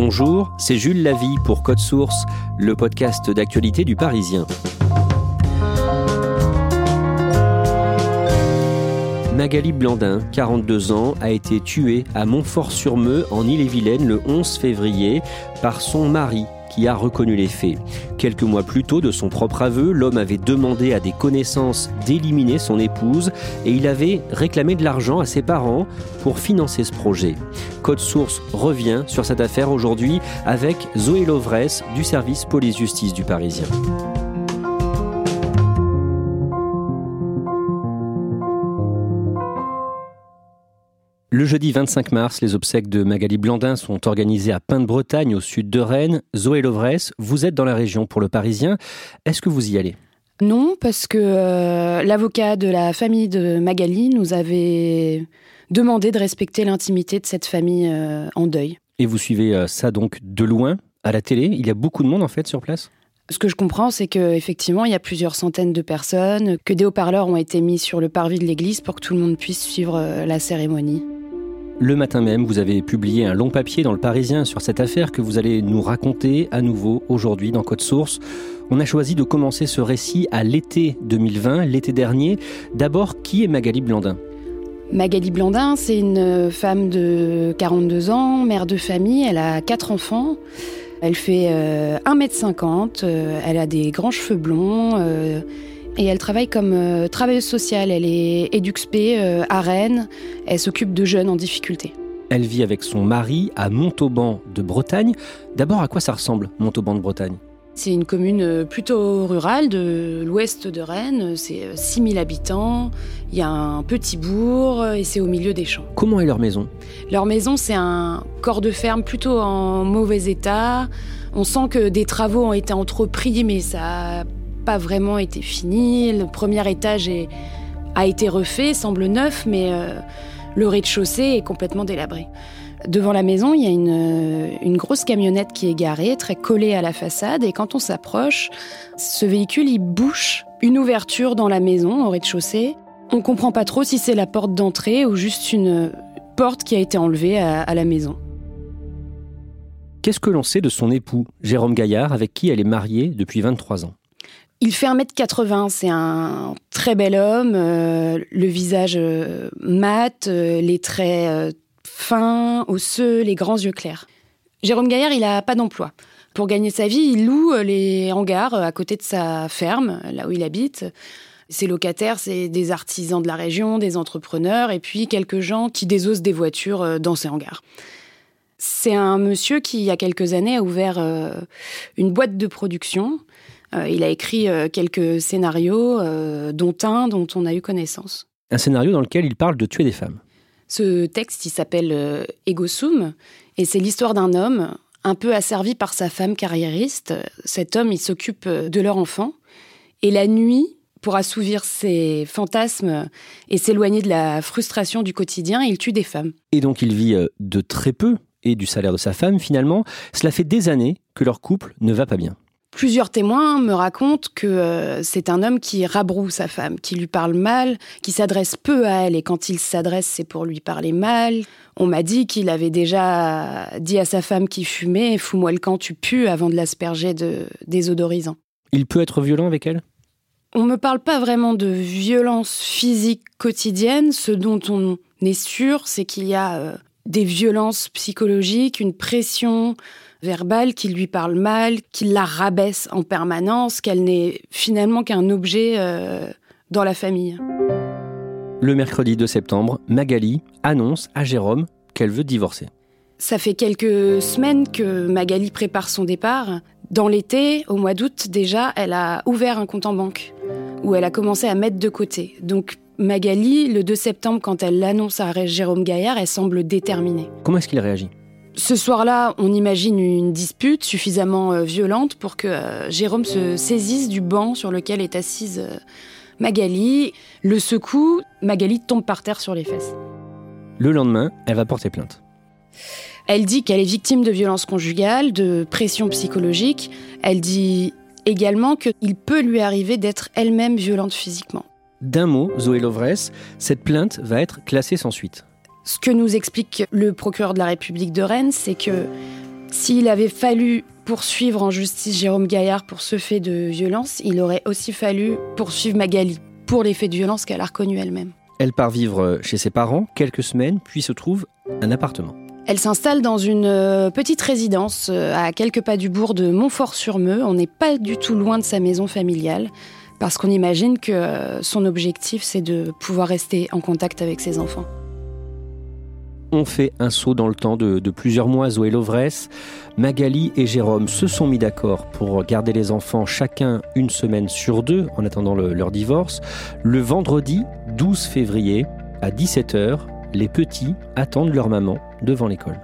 Bonjour, c'est Jules Lavie pour Code Source, le podcast d'actualité du Parisien. Magali Blandin, 42 ans, a été tuée à Montfort-sur-Meux en Ille-et-Vilaine le 11 février par son mari qui a reconnu les faits. Quelques mois plus tôt, de son propre aveu, l'homme avait demandé à des connaissances d'éliminer son épouse et il avait réclamé de l'argent à ses parents pour financer ce projet. Code Source revient sur cette affaire aujourd'hui avec Zoé Lovresse du service police-justice du Parisien. Le jeudi 25 mars, les obsèques de Magali Blandin sont organisées à Pin-de-Bretagne, au sud de Rennes. Zoé Lovresse, vous êtes dans la région pour le Parisien. Est-ce que vous y allez? Non, parce que euh, l'avocat de la famille de Magali nous avait demandé de respecter l'intimité de cette famille euh, en deuil. Et vous suivez euh, ça donc de loin, à la télé Il y a beaucoup de monde en fait sur place? Ce que je comprends, c'est qu'effectivement, il y a plusieurs centaines de personnes, que des haut-parleurs ont été mis sur le parvis de l'église pour que tout le monde puisse suivre la cérémonie. Le matin même, vous avez publié un long papier dans le Parisien sur cette affaire que vous allez nous raconter à nouveau aujourd'hui dans Code Source. On a choisi de commencer ce récit à l'été 2020, l'été dernier. D'abord, qui est Magali Blandin? Magali Blandin, c'est une femme de 42 ans, mère de famille, elle a quatre enfants. Elle fait 1m50, euh, euh, elle a des grands cheveux blonds. Et elle travaille comme euh, travailleuse sociale. Elle est EduxP euh, à Rennes. Elle s'occupe de jeunes en difficulté. Elle vit avec son mari à Montauban de Bretagne. D'abord, à quoi ça ressemble, Montauban de Bretagne? C'est une commune euh, plutôt rurale de l'ouest de Rennes. C'est 6000 habitants. Il y a un petit bourg et c'est au milieu des champs. Comment est leur maison? Leur maison, c'est un corps de ferme plutôt en mauvais état. On sent que des travaux ont été entrepris, mais ça pas vraiment été fini. Le premier étage a été refait, semble neuf, mais euh, le rez-de-chaussée est complètement délabré. Devant la maison, il y a une, grosse camionnette qui est garée, très collée à la façade, et quand on s'approche, ce véhicule, il bouche une ouverture dans la maison, au rez-de-chaussée. On comprend pas trop si c'est la porte d'entrée ou juste une porte qui a été enlevée à la maison. Qu'est-ce que l'on sait de son époux, Jérôme Gaillard, avec qui elle est mariée depuis 23 ans? Il fait 1m80, c'est un très bel homme, euh, le visage euh, mat, euh, les traits fins, osseux, les grands yeux clairs. Jérôme Gaillard, il n'a pas d'emploi. Pour gagner sa vie, il loue les hangars à côté de sa ferme, là où il habite. Ses locataires, c'est des artisans de la région, des entrepreneurs, et puis quelques gens qui désossent des voitures dans ces hangars. C'est un monsieur qui, il y a quelques années, a ouvert une boîte de production il a écrit euh, quelques scénarios, euh, dont un dont on a eu connaissance. Un scénario dans lequel il parle de tuer des femmes. Ce texte, il s'appelle Egosum, et c'est l'histoire d'un homme un peu asservi par sa femme carriériste. Cet homme, il s'occupe de leur enfant, et la nuit, pour assouvir ses fantasmes et s'éloigner de la frustration du quotidien, il tue des femmes. Et donc il vit de très peu et du salaire de sa femme finalement. Cela fait des années que leur couple ne va pas bien. Plusieurs témoins me racontent que euh, c'est un homme qui rabroue sa femme, qui lui parle mal, qui s'adresse peu à elle, et quand il s'adresse, c'est pour lui parler mal. On m'a dit qu'il avait déjà dit à sa femme qui fumait Fous-moi le camp, tu pues, avant de l'asperger de désodorisant. Il peut être violent avec elle? On ne me parle pas vraiment de violence physique quotidienne. Ce dont on est sûr, c'est qu'il y a euh, des violences psychologiques, une pression verbale qui lui parle mal, qui la rabaisse en permanence, qu'elle n'est finalement qu'un objet euh, dans la famille. Le mercredi 2 septembre, Magali annonce à Jérôme qu'elle veut divorcer. Ça fait quelques semaines que Magali prépare son départ. Dans l'été, au mois d'août déjà, elle a ouvert un compte en banque où elle a commencé à mettre de côté. Donc Magali, le 2 septembre, quand elle l'annonce à Jérôme Gaillard, elle semble déterminée. Comment est-ce qu'il réagit? Ce soir-là, on imagine une dispute suffisamment euh, violente pour que euh, Jérôme se saisisse du banc sur lequel est assise euh, Magali, le secoue, Magali tombe par terre sur les fesses. Le lendemain, elle va porter plainte. Elle dit qu'elle est victime de violences conjugales, de pression psychologique. Elle dit également qu'il peut lui arriver d'être elle-même violente physiquement. D'un mot, Zoé Lovresse, cette plainte va être classée sans suite. Ce que nous explique le procureur de la République de Rennes, c'est que s'il avait fallu poursuivre en justice Jérôme Gaillard pour ce fait de violence, il aurait aussi fallu poursuivre Magali pour les faits de violence qu'elle a reconnus elle-même. Elle part vivre chez ses parents quelques semaines, puis se trouve un appartement. Elle s'installe dans une euh, petite résidence euh, à quelques pas du bourg de Montfort-sur-Meux. On n'est pas du tout loin de sa maison familiale parce qu'on imagine que euh, son objectif, c'est de pouvoir rester en contact avec ses enfants. On fait un saut dans le temps de, plusieurs mois, Zoé Lovresse. Magali et Jérôme se sont mis d'accord pour garder les enfants chacun une semaine sur deux en attendant leur divorce. Le vendredi 12 février, à 17h, les petits attendent leur maman devant l'école.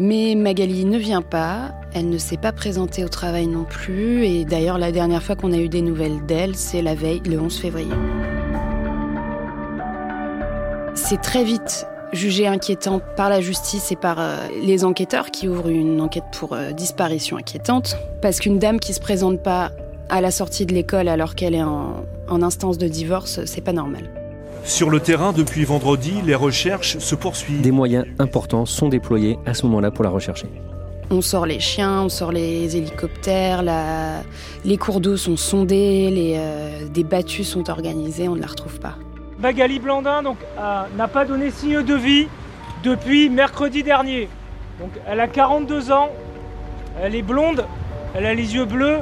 Mais Magali ne vient pas, elle ne s'est pas présentée au travail non plus, et d'ailleurs la dernière fois qu'on a eu des nouvelles d'elle, c'est la veille, le 11 février. C'est très vite jugé inquiétant par la justice et par euh, les enquêteurs qui ouvrent une enquête pour euh, disparition inquiétante. Parce qu'une dame qui se présente pas à la sortie de l'école alors qu'elle est en, en instance de divorce, c'est pas normal. Sur le terrain, depuis vendredi, les recherches se poursuivent. Des moyens importants sont déployés à ce moment-là pour la rechercher. On sort les chiens, on sort les hélicoptères, les cours d'eau sont sondés, les, euh, des battues sont organisées, on ne la retrouve pas. Magali Blandin donc, n'a pas donné signe de vie depuis mercredi dernier. Donc, elle a 42 ans, elle est blonde, elle a les yeux bleus,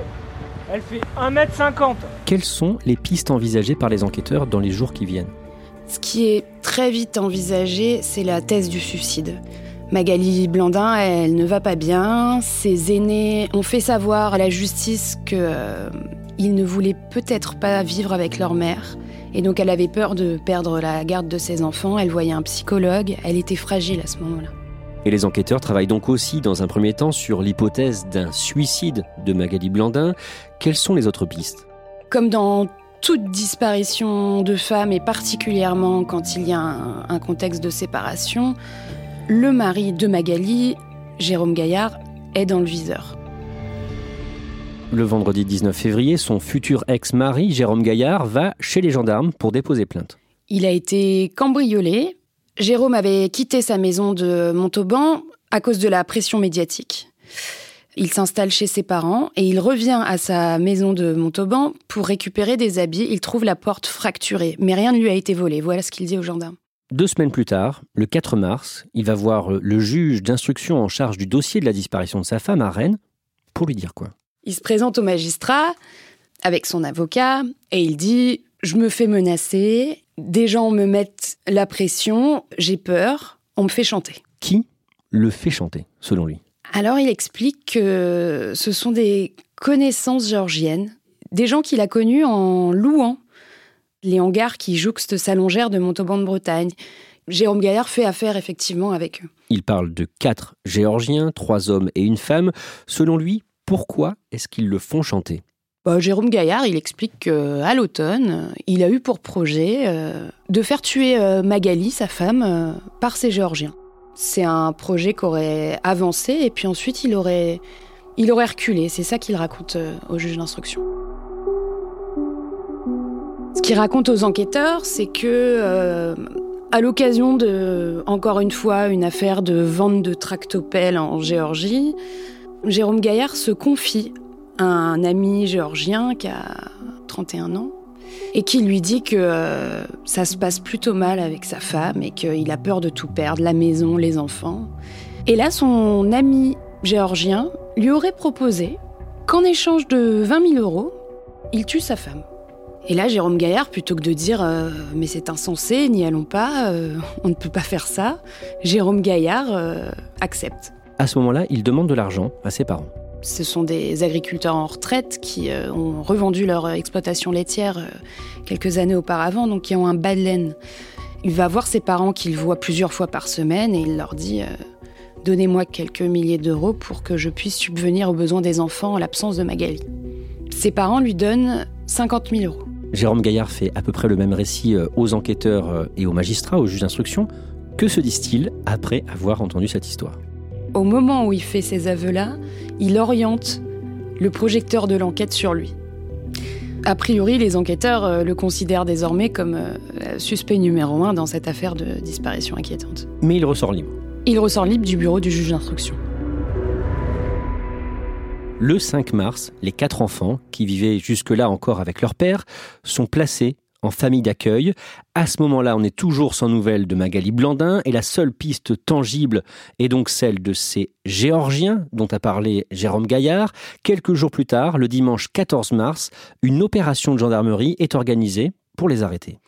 elle fait 1m50. Quelles sont les pistes envisagées par les enquêteurs dans les jours qui viennent? Ce qui est très vite envisagé, c'est la thèse du suicide. Magali Blandin, elle ne va pas bien. Ses aînés ont fait savoir à la justice qu'ils euh, ne voulaient peut-être pas vivre avec leur mère. Et donc elle avait peur de perdre la garde de ses enfants, elle voyait un psychologue, elle était fragile à ce moment-là. Et les enquêteurs travaillent donc aussi dans un premier temps sur l'hypothèse d'un suicide de Magali Blandin. Quelles sont les autres pistes? Comme dans toute disparition de femme, et particulièrement quand il y a un, contexte de séparation, le mari de Magali, Jérôme Gaillard, est dans le viseur. Le vendredi 19 février, son futur ex-mari, Jérôme Gaillard, va chez les gendarmes pour déposer plainte. Il a été cambriolé. Jérôme avait quitté sa maison de Montauban à cause de la pression médiatique. Il s'installe chez ses parents et il revient à sa maison de Montauban pour récupérer des habits. Il trouve la porte fracturée, mais rien ne lui a été volé. Voilà ce qu'il dit aux gendarmes. Deux semaines plus tard, le 4 mars, il va voir le juge d'instruction en charge du dossier de la disparition de sa femme à Rennes pour lui dire quoi il se présente au magistrat avec son avocat et il dit Je me fais menacer, des gens me mettent la pression, j'ai peur, on me fait chanter. Qui le fait chanter, selon lui? Alors il explique que ce sont des connaissances géorgiennes, des gens qu'il a connus en louant les hangars qui jouxtent sa longère de Montauban de Bretagne. Jérôme Gaillard fait affaire effectivement avec eux. Il parle de quatre Géorgiens, trois hommes et une femme. Selon lui, pourquoi est-ce qu'ils le font chanter? Bah, Jérôme Gaillard, il explique qu'à l'automne, il a eu pour projet euh, de faire tuer euh, Magali, sa femme, euh, par ces Géorgiens. C'est un projet qui aurait avancé et puis ensuite il aurait, il aurait reculé. C'est ça qu'il raconte au juge d'instruction. Ce qu'il raconte aux enquêteurs, c'est que à l'occasion de, encore une fois, une affaire de vente de tractopelles en Géorgie, Jérôme Gaillard se confie à un ami géorgien qui a 31 ans. et qui lui dit que euh, ça se passe plutôt mal avec sa femme et qu'il a peur de tout perdre, la maison, les enfants. Et là, son ami géorgien lui aurait proposé qu'en échange de 20 000 euros, il tue sa femme. Et là, Jérôme Gaillard, plutôt que de dire euh, mais c'est insensé, n'y allons pas, euh, on ne peut pas faire ça, Jérôme Gaillard accepte. À ce moment-là, il demande de l'argent à ses parents. Ce sont des agriculteurs en retraite qui ont revendu leur exploitation laitière quelques années auparavant, donc qui ont un bas de laine. Il va voir ses parents qu'il voit plusieurs fois par semaine et il leur dit Donnez-moi quelques milliers d'euros pour que je puisse subvenir aux besoins des enfants en l'absence de Magali. Ses parents lui donnent 50 000 euros. Jérôme Gaillard fait à peu près le même récit euh, aux enquêteurs euh, et aux magistrats, aux juges d'instruction. Que se disent-ils après avoir entendu cette histoire? Au moment où il fait ces aveux-là, il oriente le projecteur de l'enquête sur lui. A priori, les enquêteurs euh, le considèrent désormais comme suspect numéro un dans cette affaire de disparition inquiétante. Mais il ressort libre. Il ressort libre du bureau du juge d'instruction. Le 5 mars, les quatre enfants, qui vivaient jusque-là encore avec leur père, sont placés en famille d'accueil. À ce moment-là, on est toujours sans nouvelles de Magali Blandin et la seule piste tangible est donc celle de ces Géorgiens dont a parlé Jérôme Gaillard. Quelques jours plus tard, le dimanche 14 mars, une opération de gendarmerie est organisée pour les arrêter.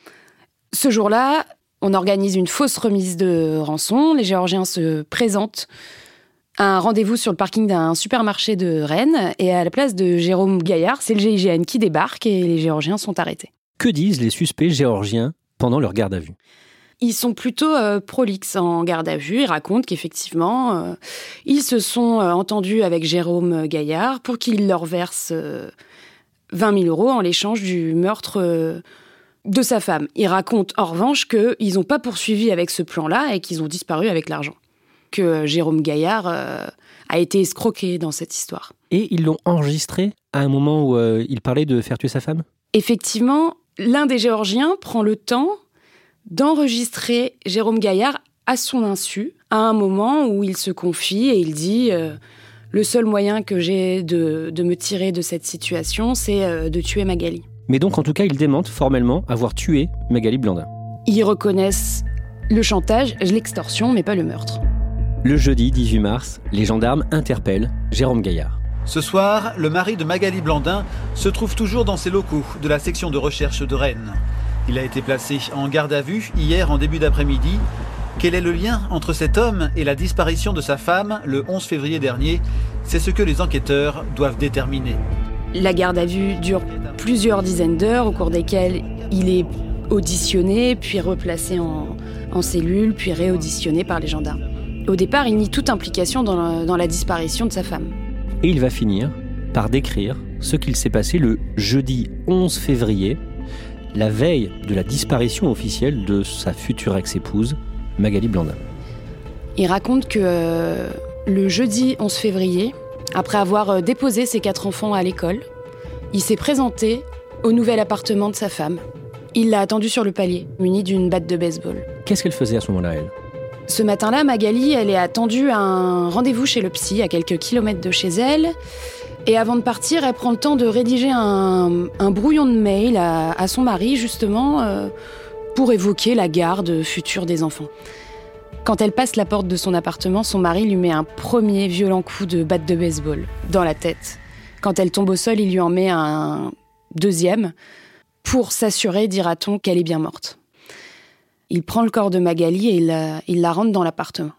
Ce jour-là, on organise une fausse remise de rançon. Les Géorgiens se présentent un rendez-vous sur le parking d'un supermarché de Rennes et à la place de Jérôme Gaillard, c'est le GIGN qui débarque et les Géorgiens sont arrêtés. Que disent les suspects géorgiens pendant leur garde à vue? Ils sont plutôt euh, prolixes en garde à vue. Ils racontent qu'effectivement, euh, ils se sont euh, entendus avec Jérôme Gaillard pour qu'il leur verse 20 000 euros en l'échange du meurtre de sa femme. Ils racontent en revanche qu'ils n'ont pas poursuivi avec ce plan-là et qu'ils ont disparu avec l'argent que Jérôme Gaillard euh, a été escroqué dans cette histoire. Et ils l'ont enregistré à un moment où euh, il parlait de faire tuer sa femme? Effectivement, l'un des Géorgiens prend le temps d'enregistrer Jérôme Gaillard à son insu, à un moment où il se confie et il dit euh, Le seul moyen que j'ai de, de, me tirer de cette situation, c'est de tuer Magali. Mais donc, en tout cas, ils démentent formellement avoir tué Magali Blandin. Ils reconnaissent le chantage, l'extorsion, mais pas le meurtre. Le jeudi 18 mars, les gendarmes interpellent Jérôme Gaillard. Ce soir, le mari de Magali Blandin se trouve toujours dans ses locaux de la section de recherche de Rennes. Il a été placé en garde à vue hier en début d'après-midi. Quel est le lien entre cet homme et la disparition de sa femme le 11 février dernier? C'est ce que les enquêteurs doivent déterminer. La garde à vue dure plusieurs dizaines d'heures au cours desquelles il est auditionné, puis replacé en, en cellule, puis réauditionné par les gendarmes. Au départ, il nie toute implication dans la, disparition de sa femme. Et il va finir par décrire ce qu'il s'est passé le jeudi 11 février, la veille de la disparition officielle de sa future ex-épouse, Magali Blandin. Il raconte que euh, le jeudi 11 février, après avoir euh, déposé ses quatre enfants à l'école, il s'est présenté au nouvel appartement de sa femme. Il l'a attendu sur le palier, muni d'une batte de baseball. Qu'est-ce qu'elle faisait à ce moment-là, elle? Ce matin-là, Magali, elle est attendue à un rendez-vous chez le psy, à quelques kilomètres de chez elle. Et avant de partir, elle prend le temps de rédiger un, brouillon de mail à, son mari, justement, euh, pour évoquer la garde future des enfants. Quand elle passe la porte de son appartement, son mari lui met un premier violent coup de batte de baseball dans la tête. Quand elle tombe au sol, il lui en met un deuxième pour s'assurer, dira-t-on, qu'elle est bien morte. Il prend le corps de Magali et il la, rentre dans l'appartement.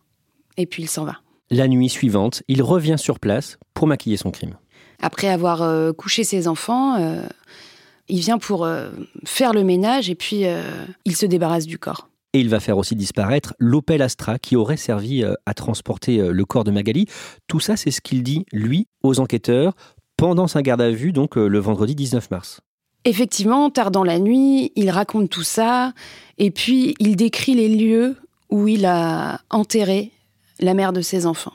Et puis il s'en va. La nuit suivante, il revient sur place pour maquiller son crime. Après avoir euh, couché ses enfants, euh, il vient pour euh, faire le ménage et puis il se débarrasse du corps. Et il va faire aussi disparaître l'Opel Astra qui aurait servi à transporter le corps de Magali. Tout ça, c'est ce qu'il dit, lui, aux enquêteurs pendant sa garde à vue, donc le vendredi 19 mars. Effectivement, tard dans la nuit, il raconte tout ça, et puis il décrit les lieux où il a enterré la mère de ses enfants.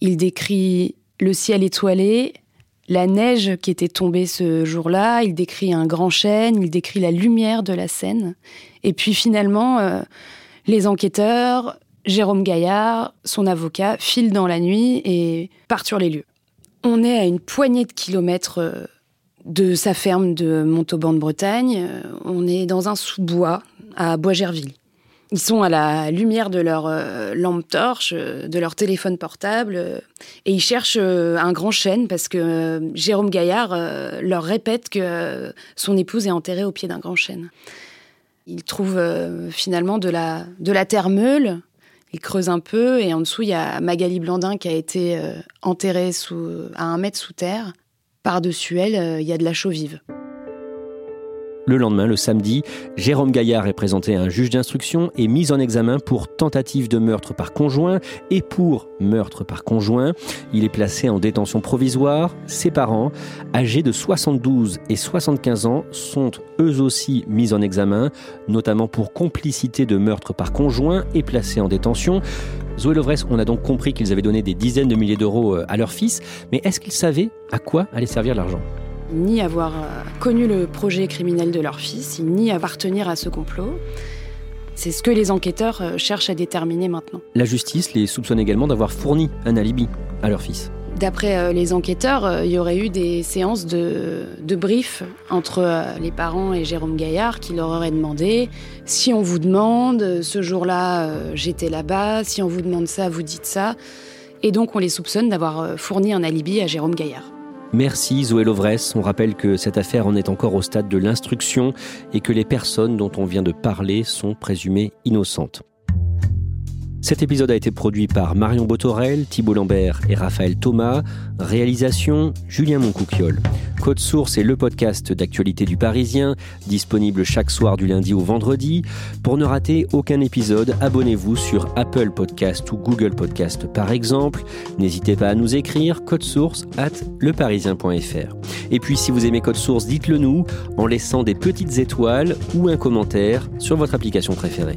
Il décrit le ciel étoilé, la neige qui était tombée ce jour-là, il décrit un grand chêne, il décrit la lumière de la Seine, et puis finalement, euh, les enquêteurs, Jérôme Gaillard, son avocat, filent dans la nuit et partent sur les lieux. On est à une poignée de kilomètres euh, de sa ferme de Montauban de Bretagne. Euh, on est dans un sous-bois à Bois-Gerville. Ils sont à la lumière de leur euh, lampe torche, euh, de leur téléphone portable, et ils cherchent un grand chêne parce que Jérôme Gaillard leur répète que son épouse est enterrée au pied d'un grand chêne. Ils trouvent finalement de la, de la terre meule, ils creusent un peu, et en dessous, il y a Magali Blandin qui a été enterrée sous, à un mètre sous terre, par-dessus elle, euh, il y a de la chaux vive. Le lendemain, le samedi, Jérôme Gaillard est présenté à un juge d'instruction et mis en examen pour tentative de meurtre par conjoint et pour meurtre par conjoint. Il est placé en détention provisoire. Ses parents, âgés de 72 et 75 ans, sont eux aussi mis en examen, notamment pour complicité de meurtre par conjoint et placés en détention. Zoé Lovres, on a donc compris qu'ils avaient donné des dizaines de milliers d'euros euh, à leur fils, mais est-ce qu'ils savaient à quoi allait servir l'argent? Ni avoir euh, connu le projet criminel de leur fils, ni appartenir à ce complot. C'est ce que les enquêteurs euh, cherchent à déterminer maintenant. La justice les soupçonne également d'avoir fourni un alibi à leur fils. D'après euh, les enquêteurs, il y aurait eu des séances de, de brief entre les parents et Jérôme Gaillard qui leur auraient demandé si on vous demande, ce jour-là j'étais là-bas, si on vous demande ça, vous dites ça. Et donc on les soupçonne d'avoir fourni un alibi à Jérôme Gaillard. Merci Zoé Lovres. On rappelle que cette affaire en est encore au stade de l'instruction et que les personnes dont on vient de parler sont présumées innocentes. Cet épisode a été produit par Marion Botorel, Thibault Lambert et Raphaël Thomas. Réalisation Julien Moncouquiole. Code Source est le podcast d'actualité du Parisien, disponible chaque soir du lundi au vendredi. Pour ne rater aucun épisode, abonnez-vous sur Apple Podcast ou Google Podcast par exemple. N'hésitez pas à nous écrire code source at leparisien.fr. Et puis si vous aimez Code Source, dites-le nous en laissant des petites étoiles ou un commentaire sur votre application préférée.